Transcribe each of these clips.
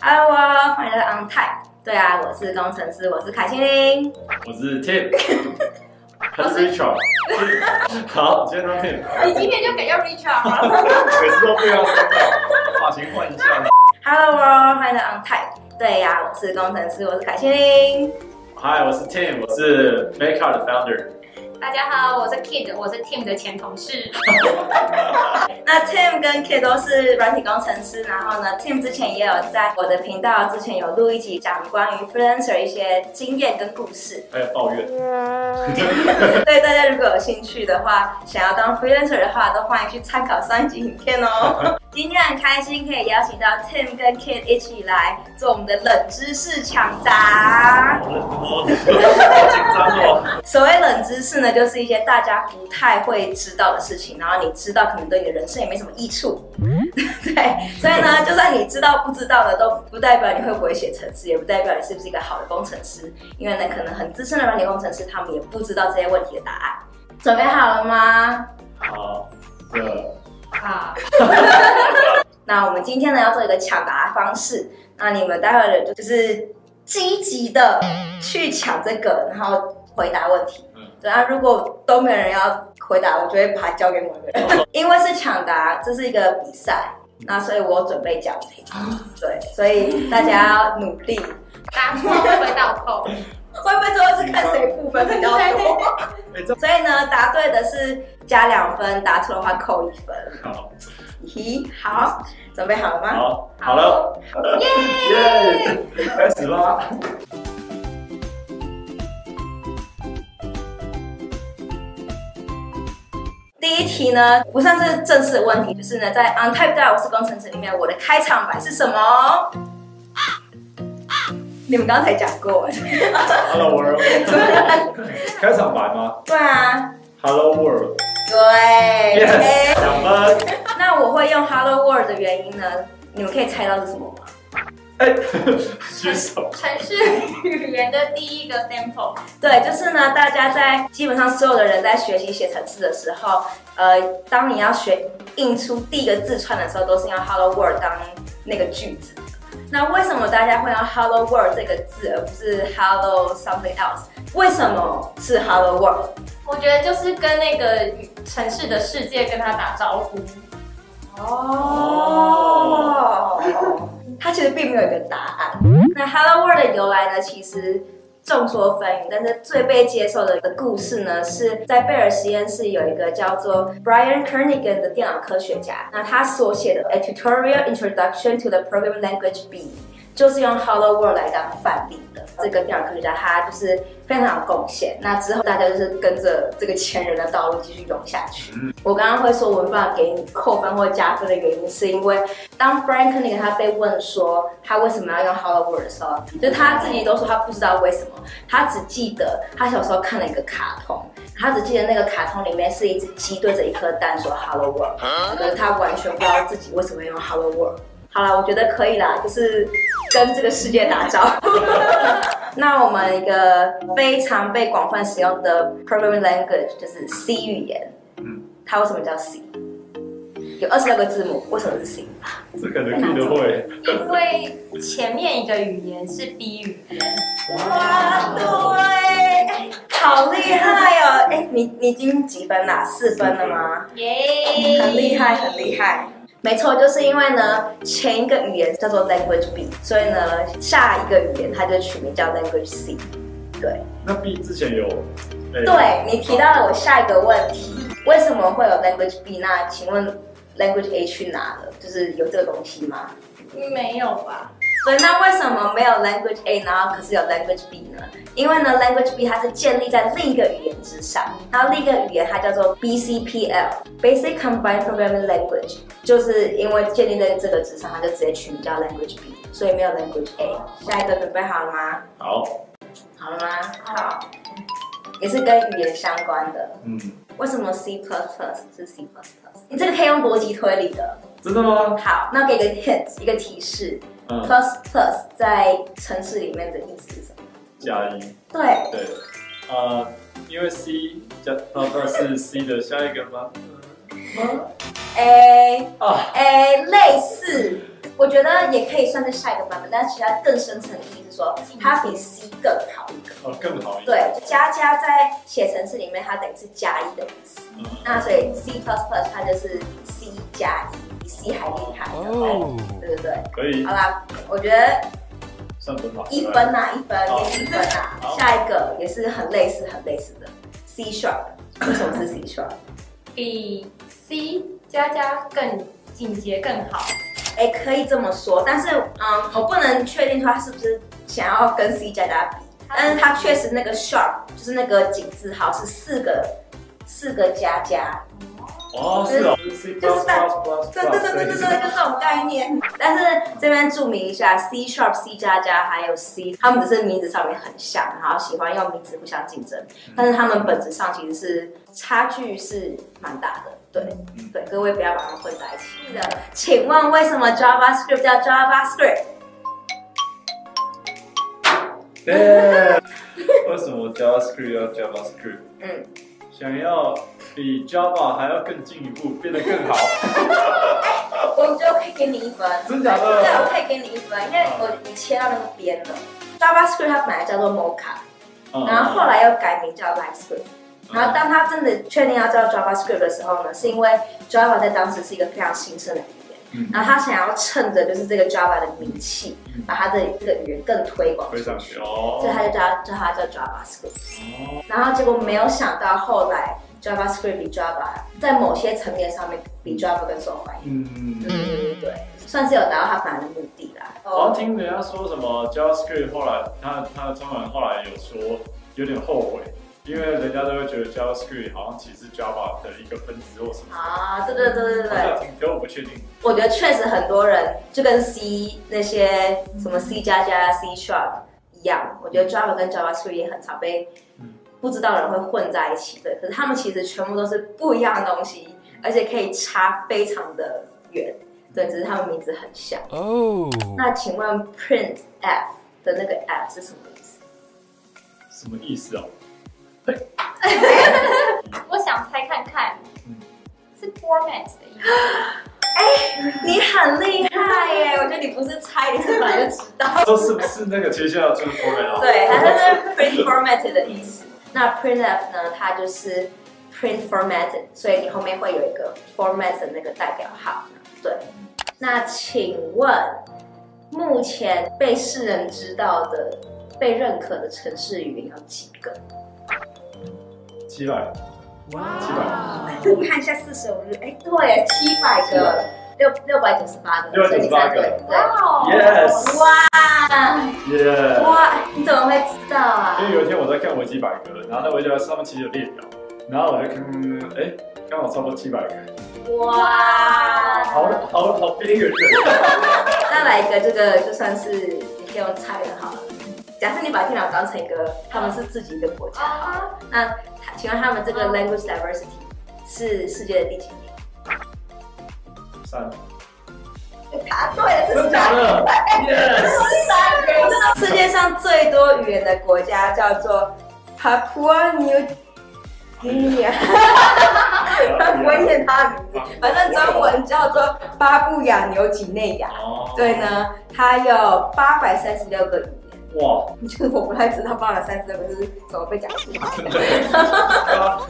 Hello，欢迎来到 On Type。对啊，我是工程师，我是凯欣。我是 Tim。我是 Richard。好，今天当 Tim。你今天就改叫 Richard 吗？每次都不要，发型换一下。Hello，欢迎来到 On Type。对呀，我是工程师，我是凯欣。Hi，我是 Tim，我是 Makeup 的 Founder。大家好，我是 Kid，我是 Tim 的前同事。那 Tim 跟 Kid 都是软体工程师，然后呢，Tim 之前也有在我的频道之前有录一集讲关于 freelancer 一些经验跟故事，还有抱怨。对大家如果有兴趣的话，想要当 freelancer 的话，都欢迎去参考上一集影片哦。今天很开心可以邀请到 Tim 跟 Kid 一起来做我们的冷知识抢答。好紧张哦。所谓冷知识呢，就是一些大家不太会知道的事情，然后你知道可能对你的人生也没什么益处。对，所以呢，就算你知道不知道的，都不代表你会不会写程式，也不代表你是不是一个好的工程师。因为呢，可能很资深的软体工程师，他们也不知道这些问题的答案。准备好了吗？好的。好，那我们今天呢要做一个抢答方式，那你们待会儿就是积极的去抢这个，然后回答问题。嗯，对啊，如果都没有人要回答，我就会把它交给某个人。因为是抢答，这是一个比赛，那所以我准备奖品。对，所以大家要努力。答错会不会倒扣？会不会最后是看谁负分比较多？所以呢，答对的是加两分，答错的话扣一分。好，咦，好，准备好了吗？好，好了，耶，开始吧。第一题呢，不算是正式的问题，就是呢，在 On Type 大我是工程师里面，我的开场白是什么？你们刚才讲过，Hello World，开场白吗？对啊，Hello World，对，Yes，两分。那我会用 Hello World 的原因呢？你们可以猜到是什么吗？哎，举手。程序语言的第一个 sample，对，就是呢，大家在基本上所有的人在学习写程式的时候，呃，当你要学印出第一个字串的时候，都是用 Hello World 当那个句子。那为什么大家会用 Hello World 这个字，而不是 Hello something else？为什么是 Hello World？我觉得就是跟那个城市的世界跟他打招呼。哦，它其实并没有一个答案。那 Hello World 的由来呢，其实。众说纷纭，但是最被接受的的故事呢，是在贝尔实验室有一个叫做 Brian Kernighan 的电脑科学家，那他所写的 A Tutorial Introduction to the Programming Language B。就是用 Hello World 来当范例的这个电脑科学家，他就是非常有贡献。那之后大家就是跟着这个前人的道路继续走下去。我刚刚会说我没办法给你扣分或加分的原因，是因为当 Brian Kernighan 他被问说他为什么要用 Hello World 的时候，就他自己都说他不知道为什么，他只记得他小时候看了一个卡通，他只记得那个卡通里面是一只鸡对着一颗蛋说 Hello World，可是他完全不知道自己为什么要用 Hello World。好了，我觉得可以啦，就是跟这个世界打招呼。那我们一个非常被广泛使用的 programming language 就是 C 语言。嗯，它为什么叫 C？有二十六个字母，为什么是 C？这可能你都会。因为前面一个语言是 B 语言。哇，对，好厉害哦！哎，你你已经几分啦？四分了吗？耶，很厉害，很厉害。没错，就是因为呢，前一个语言叫做 Language B，所以呢，下一个语言它就取名叫 Language C。对，那 B 之前有？对，你提到了我下一个问题，为什么会有 Language B？那请问 Language A 去哪了？就是有这个东西吗？没有吧。所以那为什么没有 Language A，然后可是有 Language B 呢？因为呢，Language B 它是建立在另一个语言之上，然后另一个语言它叫做 BCPL，Basic Combined Programming Language，就是因为建立在这个之上，它就直接取名叫 Language B，所以没有 Language A。下一个准备好了吗？好，好了吗？好，也是跟语言相关的。嗯，为什么 C++ 是 C++？你这个可以用逻辑推理的。真的吗？好，那给个 hint，一个提示。Plus plus 在城市里面的意思是什么？加一。对对，呃，因为 C 加 plus 是 C 的下一个吗？哎啊，哎，类似，我觉得也可以算是下一个版本，但是其他更深层的意思是说，它比 C 更好一个。哦，更好一个。对，加加在写城市里面，它等于是加一的意思。嗯那所以 C plus plus 它就是 C 加一，比 C 还厉害的。哦对对对。可以好啦，我觉得算分吧。一分啊，一分给你一分啊。下一个也是很类似、很类似的 C sharp，为什么是 C sharp？比 C 加加更进阶更好。哎，可以这么说，但是嗯，我不能确定说他是不是想要跟 C 加加比，但是他确实那个 sharp 就是那个井字号是四个四个加加，哦，是哦就是 plus 对对对对对对，就这种概念。但是这边注明一下，C sharp、C 加加还有 C，他们只是名字上面很像，然后喜欢用名字互相竞争，但是他们本质上其实是差距是蛮大的。对对，各位不要把它们混在一起。是的，请问为什么 JavaScript 叫 JavaScript？对，为什么 JavaScript 要 JavaScript？嗯，想要比 Java 还要更进一步，变得更好。我觉得我可以给你一分。真假的对，我可以给你一分，因为我你切到那个边了。JavaScript 它本来叫做 Mocha，嗯然后后来又改名叫 LiveScript。然后当他真的确定要叫 JavaScript 的时候呢，是因为 Java 在当时是一个非常新生的语言，嗯然后他想要趁着就是这个 Java 的名气，把他的这个语言更推广推上去哦。所以他就叫叫他叫 JavaScript。哦，然后结果没有想到后来 JavaScript 比 Java 在某些层面上面比 Java 更受欢迎。嗯，嗯对算是有达到他本来的目的啦。好像听人家说什么 JavaScript 后来他他中文后来有说有点后悔，因为人家都会觉得 JavaScript 好像其实 Java 的一个分支或什么。啊，对对对对对好像听，可我不确定。我觉得确实很多人就跟 C 那些什么 C 加加、C Sharp 一样，我觉得 Java 跟 JavaScript 也很常被不知道的人会混在一起。对，可是他们其实全部都是不一样的东西，而且可以差非常的远。对，只是他们名字很像。哦，那请问 print f 的那个 f 是什么意思？什么意思哦？我想猜看看嗯，是 format 的意思。哎你很厉害耶！我觉得你不是猜，你是本来就知道。说是不是那个接下来就是 format 啊？对，它就是 print formatted 的意思。那 printf 呢，它就是 print formatted，所以你后面会有一个 format 的那个代表号。对，那请问目前被世人知道的、被认可的城市语言有几个？七百，七百，我看一下四舍五入，哎，对，七百个，六六百九十八个，698所以你猜对个对。哦 Yes，哇耶！有一天我在看维基百科，然后在维基百科上面其实有列表，然后我就看，哎，刚好超过七百个，哇，好好好边缘人。那来一个，这个就算是你可以用猜的好了。假设你把电脑当成一个，他们是自己一个国家，啊，那他请问他们这个 language diversity 是世界的第几名？三，答对了，是真的假三。最多语言的国家叫做 Papua New Guinea，我不会念它的名字，反正中文叫做巴布亚纽几内亚。哦对，呢，它有八百三十六个语言。哇，就 是我不太知道八百三十六个是怎么被讲出来的。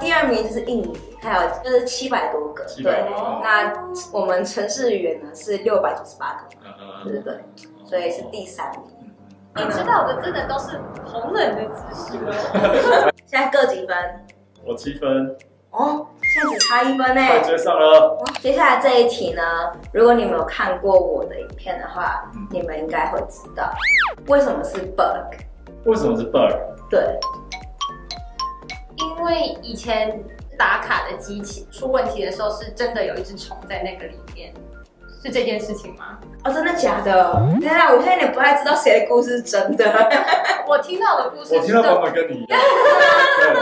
第二名就是印尼，还有就是七百多个。700对多，那我们城市语言呢是六百九十八个，嗯对对对，所以是第三名。你知道的真的都是好冷的知识哦。现在各几分？我七分，哦，现在只差一分呢。快追上了。接下来这一题呢，如果你们有看过我的影片的话，嗯你们应该会知道为什么是 bug。为什么是 bug？对，因为以前打卡的机器出问题的时候，是真的有一只虫在那个里面，是这件事情吗？哦，真的假的？天啊，我现在有点不太知道谁的故事是真的。我听到的故事我听到版是本跟你一样。对，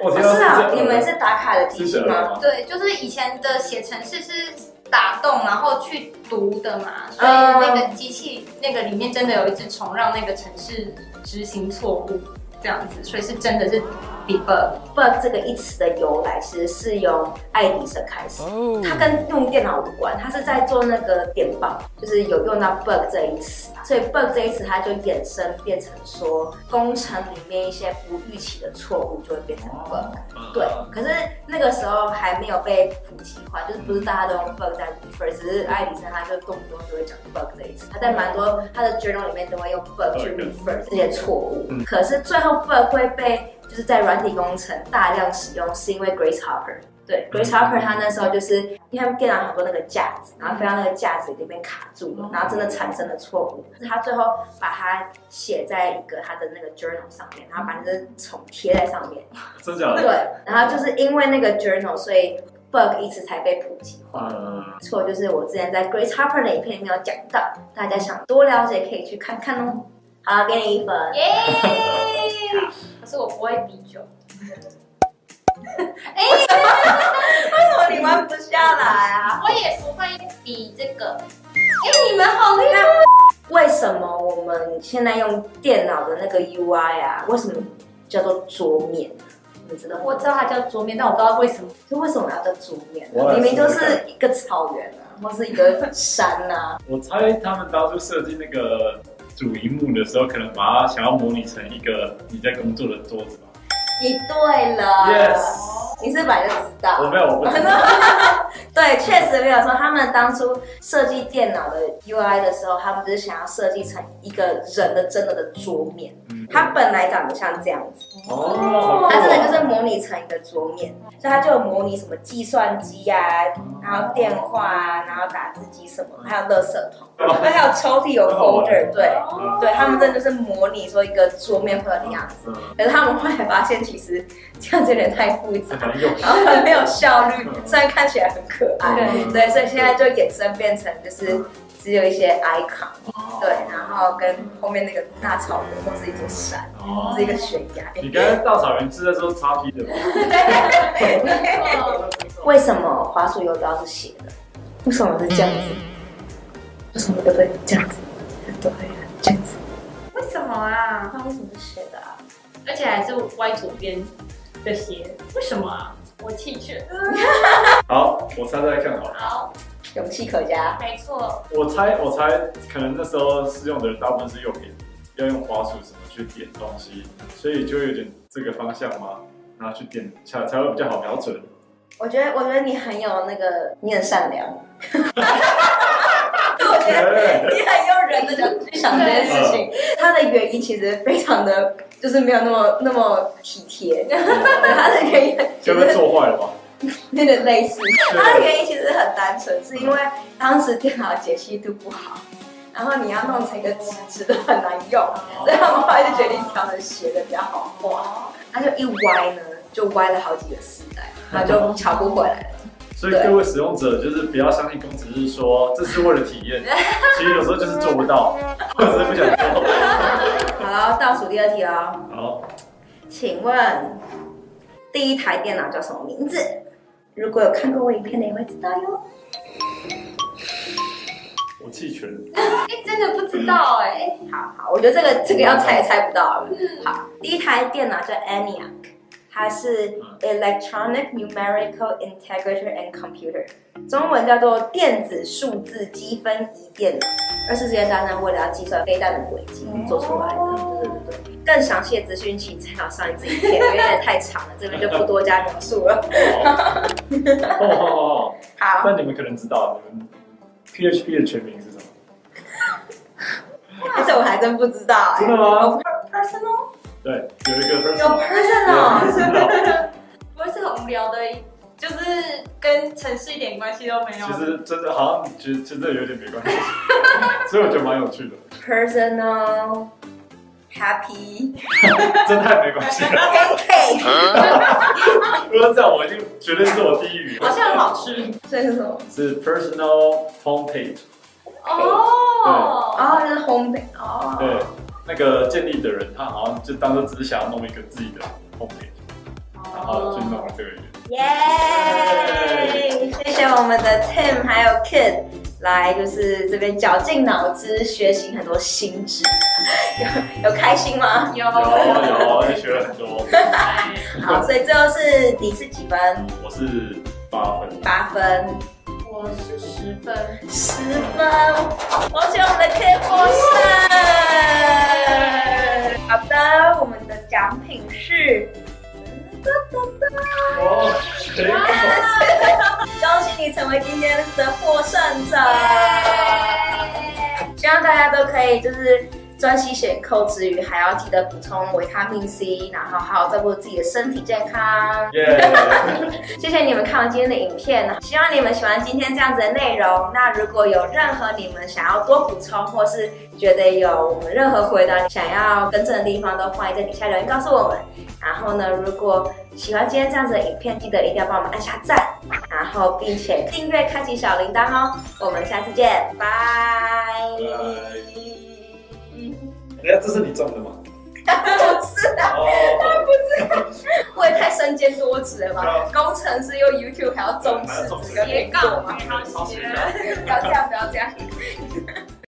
我听到是啊，你们是打卡的机器吗？吗？对，就是以前的写程式是打洞然后去读的嘛，所以那个机器那个里面真的有一只虫，让那个程式执行错误这样子，所以是真的是比 bug。bug 这个一词的由来，其实是由爱迪生开始，他跟用电脑无关，他是在做那个电报，就是有用到 bug 这一词，所以 bug 这一词它就衍生变成说，工程里面一些不预期的错误就会变成 bug。对，可是那个时候还没有被普及化，就是不是大家都用 bug 在 refer，只是爱迪生他就动不动就会讲 bug 这一词，他在蛮多他的 journal 里面都会用 bug 去 refer 这些错误，可是最后 bug 会被就是在软体工程大量使用，是因为 Grace Hopper。对，Grace Hopper 他那时候就是因为他们电脑很多那个架子，然后飞到那个架子里面卡住了，然后真的产生了错误。是他最后把它写在一个他的那个 journal 上面，然后把那个虫贴在上面。真假的？对，然后就是因为那个 journal，所以 bug 一直才被普及化。错，就是我之前在 Grace Hopper 的影片里面有讲到，大家想多了解可以去看看哦。好，给你一分。耶！可是我不会比酒。哎，为什么你玩不下来啊？我也不会比这个。哎，你们好厉害！为什么我们现在用电脑的那个 UI 啊？为什么叫做桌面？你知道吗？我知道它叫桌面，但我不知道为什么。就为什么要叫桌面？明明就是一个草原啊，或是一个山啊。我猜他们当初设计那个主荧幕的时候，可能把它想要模拟成一个你在工作的桌子吧。你对了，Yes，你是本来就知道。我没有，我不知道。对，确实没有说他们当初设计电脑的 UI 的时候，他们只是想要设计成一个人的真的的桌面。嗯，它本来长得像这样子。哦。它真的就是模拟成一个桌面，所以它就有模拟什么计算机啊，然后电话啊，然后打字机什么，还有垃圾桶，还有抽屉有 folder。对，对，他们真的就是模拟说一个桌面会有的样子。可是他们后来发现，其实这样子有点太复杂，然后很没有效率，虽然看起来很可爱，对，所以现在就衍生变成就是只有一些 icon，对，然后跟后面那个大草原或是一座山，是一个悬崖。你刚刚大草原是在说叉 P 的吗？对，为什么滑鼠游标是斜的？为什么是这样子？为什么都会这样子？对，这样子。为什么啊？它为什么是斜的啊？而且还是歪左边的斜，为什么啊？我弃权。好，我猜猜看好了。好，勇气可嘉。没错。我猜，我猜，可能那时候试用的人大部分是右边，要用滑鼠什么去点东西，所以就有点这个方向嘛，然后去点才才会比较好瞄准。我觉得，我觉得你很有那个，你很善良。我觉得你很用人的角度去想这件事情，它的原因其实非常的，就是没有那么那么体贴。它的原因就被做坏了吧？有点类似。它的原因其实很单纯，是因为当时电脑解析度不好，然后你要弄成一个直直的很难用，所以他们后来就决定调成斜的比较好画。它就一歪呢，就歪了好几个世代，然后就 调不回来了。所以各位使用者就是不要相信公子是说这是为了体验，其实有时候就是做不到，或者是不想做。好，倒数第二题哦。好，请问第一台电脑叫什么名字？如果有看过我影片的，也会知道哟。我弃权。哎，真的不知道哎。好好，我觉得这个这个要猜也猜不到了。好，第一台电脑叫 ENIAC。它是 Electronic Numerical Integrator and Computer，中文叫做电子数字积分仪电脑。二次世界大战为了要计算飞弹的轨迹做出来的。对对对，更详细的资讯请参考上一次影片，因为有点太长了，这边就不多加描述了。哦哦哦，好。但你们可能知道，你们 PHP 的全名是什么？这我还真不知道。真的吗。对，有一个 person，有 personal，不会是很无聊的，就是跟城市一点关系都没有。其实真的好像，其实真的有点没关系，所以我觉得蛮有趣的。Personal，happy，真太没关系了。Pancake，如果这样，我就绝对是我第一语。好像很好吃。这是什么？是 personal homepage。哦，哦，这是 homepage。哦，对。那个建立的人，他好像就当做只是想要弄一个自己的 homepage，然后就弄了这个。耶！谢谢我们的 Tim 还有 Kid 来就是这边绞尽脑汁学习很多新知，有有开心吗？有有有，而且学了很多。好，所以最后是你是几分？我是八分。八分。我是十分。十分。我希望我们的获胜。我们的奖品是。哦，恭喜你成为今天的获胜者！希望大家都可以就是专心选扣之余，还要记得补充维他命 C，然后好好照顾自己的身体健康。耶！谢谢你们看完今天的影片，希望你们喜欢今天这样子的内容。那如果有任何你们想要多补充，或是觉得有我们任何回答想要更正的地方，都欢迎在底下留言告诉我们。然后呢，如果喜欢今天这样子的影片，记得一定要帮我们按下赞，然后并且订阅、开启小铃铛哦。我们下次见，拜。哎呀，这是你种的吗？不是的，他、不是，我也太身兼多职了吧？工程师又 YouTube 还要种植，这个别告吗？不要这样，不要这样。